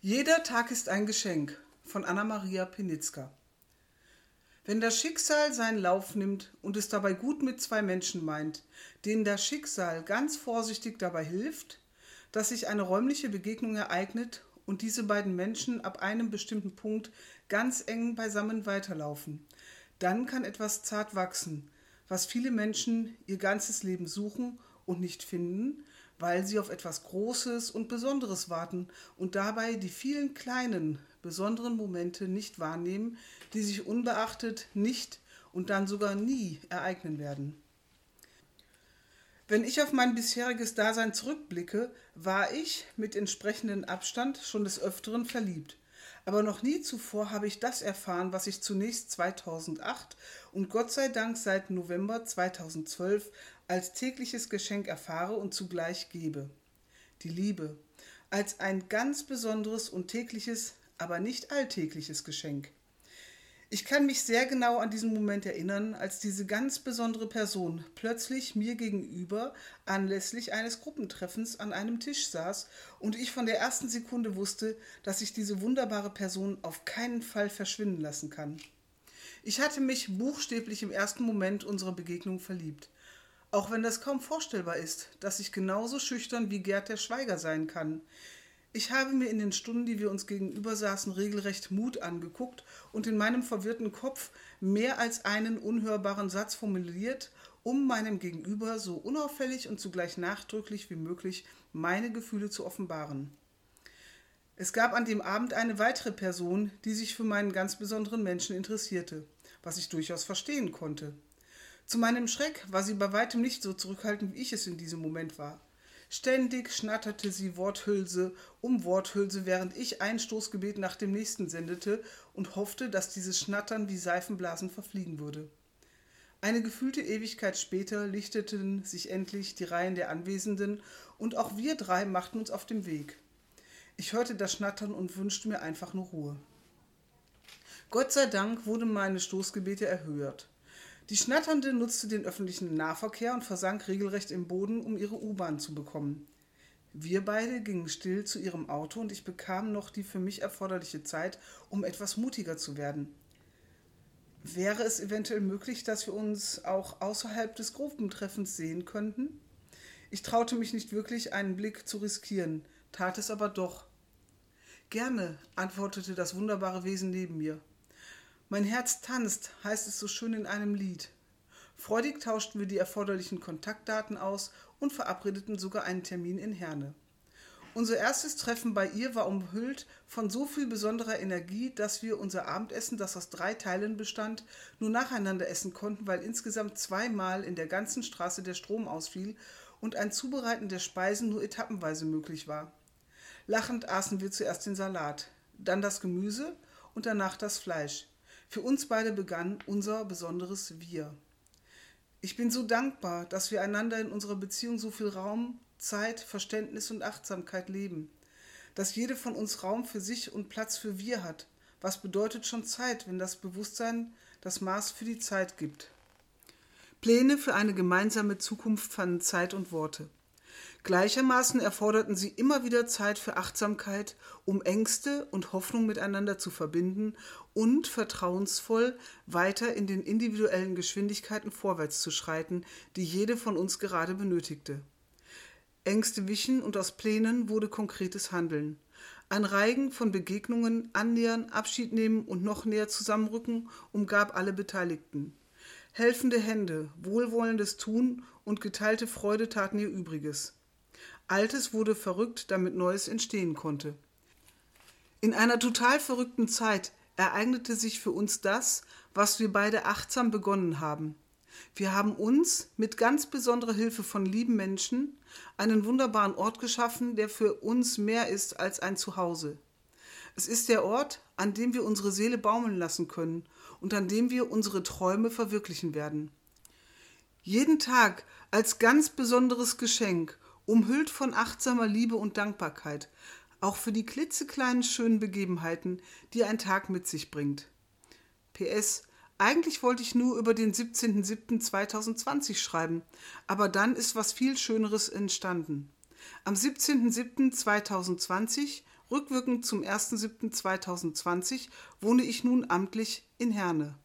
Jeder Tag ist ein Geschenk von Anna-Maria Penitzka. Wenn das Schicksal seinen Lauf nimmt und es dabei gut mit zwei Menschen meint, denen das Schicksal ganz vorsichtig dabei hilft, dass sich eine räumliche Begegnung ereignet und diese beiden Menschen ab einem bestimmten Punkt ganz eng beisammen weiterlaufen, dann kann etwas zart wachsen, was viele Menschen ihr ganzes Leben suchen und nicht finden, weil sie auf etwas Großes und Besonderes warten und dabei die vielen kleinen, besonderen Momente nicht wahrnehmen, die sich unbeachtet nicht und dann sogar nie ereignen werden. Wenn ich auf mein bisheriges Dasein zurückblicke, war ich mit entsprechendem Abstand schon des Öfteren verliebt. Aber noch nie zuvor habe ich das erfahren, was ich zunächst 2008 und Gott sei Dank seit November 2012 als tägliches Geschenk erfahre und zugleich gebe. Die Liebe als ein ganz besonderes und tägliches, aber nicht alltägliches Geschenk. Ich kann mich sehr genau an diesen Moment erinnern, als diese ganz besondere Person plötzlich mir gegenüber anlässlich eines Gruppentreffens an einem Tisch saß und ich von der ersten Sekunde wusste, dass ich diese wunderbare Person auf keinen Fall verschwinden lassen kann. Ich hatte mich buchstäblich im ersten Moment unserer Begegnung verliebt. Auch wenn das kaum vorstellbar ist, dass ich genauso schüchtern wie Gerd der Schweiger sein kann. Ich habe mir in den Stunden, die wir uns gegenüber saßen, regelrecht Mut angeguckt und in meinem verwirrten Kopf mehr als einen unhörbaren Satz formuliert, um meinem Gegenüber so unauffällig und zugleich nachdrücklich wie möglich meine Gefühle zu offenbaren. Es gab an dem Abend eine weitere Person, die sich für meinen ganz besonderen Menschen interessierte, was ich durchaus verstehen konnte. Zu meinem Schreck war sie bei weitem nicht so zurückhaltend, wie ich es in diesem Moment war. Ständig schnatterte sie Worthülse um Worthülse, während ich ein Stoßgebet nach dem nächsten sendete und hoffte, dass dieses Schnattern wie Seifenblasen verfliegen würde. Eine gefühlte Ewigkeit später lichteten sich endlich die Reihen der Anwesenden und auch wir drei machten uns auf den Weg. Ich hörte das Schnattern und wünschte mir einfach nur Ruhe. Gott sei Dank wurden meine Stoßgebete erhört. Die Schnatternde nutzte den öffentlichen Nahverkehr und versank regelrecht im Boden, um ihre U-Bahn zu bekommen. Wir beide gingen still zu ihrem Auto und ich bekam noch die für mich erforderliche Zeit, um etwas mutiger zu werden. Wäre es eventuell möglich, dass wir uns auch außerhalb des Gruppentreffens sehen könnten? Ich traute mich nicht wirklich, einen Blick zu riskieren, tat es aber doch. Gerne, antwortete das wunderbare Wesen neben mir. Mein Herz tanzt, heißt es so schön in einem Lied. Freudig tauschten wir die erforderlichen Kontaktdaten aus und verabredeten sogar einen Termin in Herne. Unser erstes Treffen bei ihr war umhüllt von so viel besonderer Energie, dass wir unser Abendessen, das aus drei Teilen bestand, nur nacheinander essen konnten, weil insgesamt zweimal in der ganzen Straße der Strom ausfiel und ein Zubereiten der Speisen nur etappenweise möglich war. Lachend aßen wir zuerst den Salat, dann das Gemüse und danach das Fleisch. Für uns beide begann unser besonderes Wir. Ich bin so dankbar, dass wir einander in unserer Beziehung so viel Raum, Zeit, Verständnis und Achtsamkeit leben. Dass jede von uns Raum für sich und Platz für Wir hat. Was bedeutet schon Zeit, wenn das Bewusstsein das Maß für die Zeit gibt? Pläne für eine gemeinsame Zukunft fanden Zeit und Worte. Gleichermaßen erforderten sie immer wieder Zeit für Achtsamkeit, um Ängste und Hoffnung miteinander zu verbinden und vertrauensvoll weiter in den individuellen Geschwindigkeiten vorwärts zu schreiten, die jede von uns gerade benötigte. Ängste wichen und aus Plänen wurde konkretes Handeln. Ein Reigen von Begegnungen, Annähern, Abschied nehmen und noch näher zusammenrücken umgab alle Beteiligten. Helfende Hände, wohlwollendes Tun und geteilte Freude taten ihr Übriges. Altes wurde verrückt, damit Neues entstehen konnte. In einer total verrückten Zeit ereignete sich für uns das, was wir beide achtsam begonnen haben. Wir haben uns mit ganz besonderer Hilfe von lieben Menschen einen wunderbaren Ort geschaffen, der für uns mehr ist als ein Zuhause. Es ist der Ort, an dem wir unsere Seele baumeln lassen können und an dem wir unsere Träume verwirklichen werden. Jeden Tag als ganz besonderes Geschenk umhüllt von achtsamer Liebe und Dankbarkeit, auch für die klitzekleinen schönen Begebenheiten, die ein Tag mit sich bringt. PS, Eigentlich wollte ich nur über den 17.07.2020 schreiben, aber dann ist was viel Schöneres entstanden. Am 17.07.2020, rückwirkend zum 1.07.2020, wohne ich nun amtlich in Herne.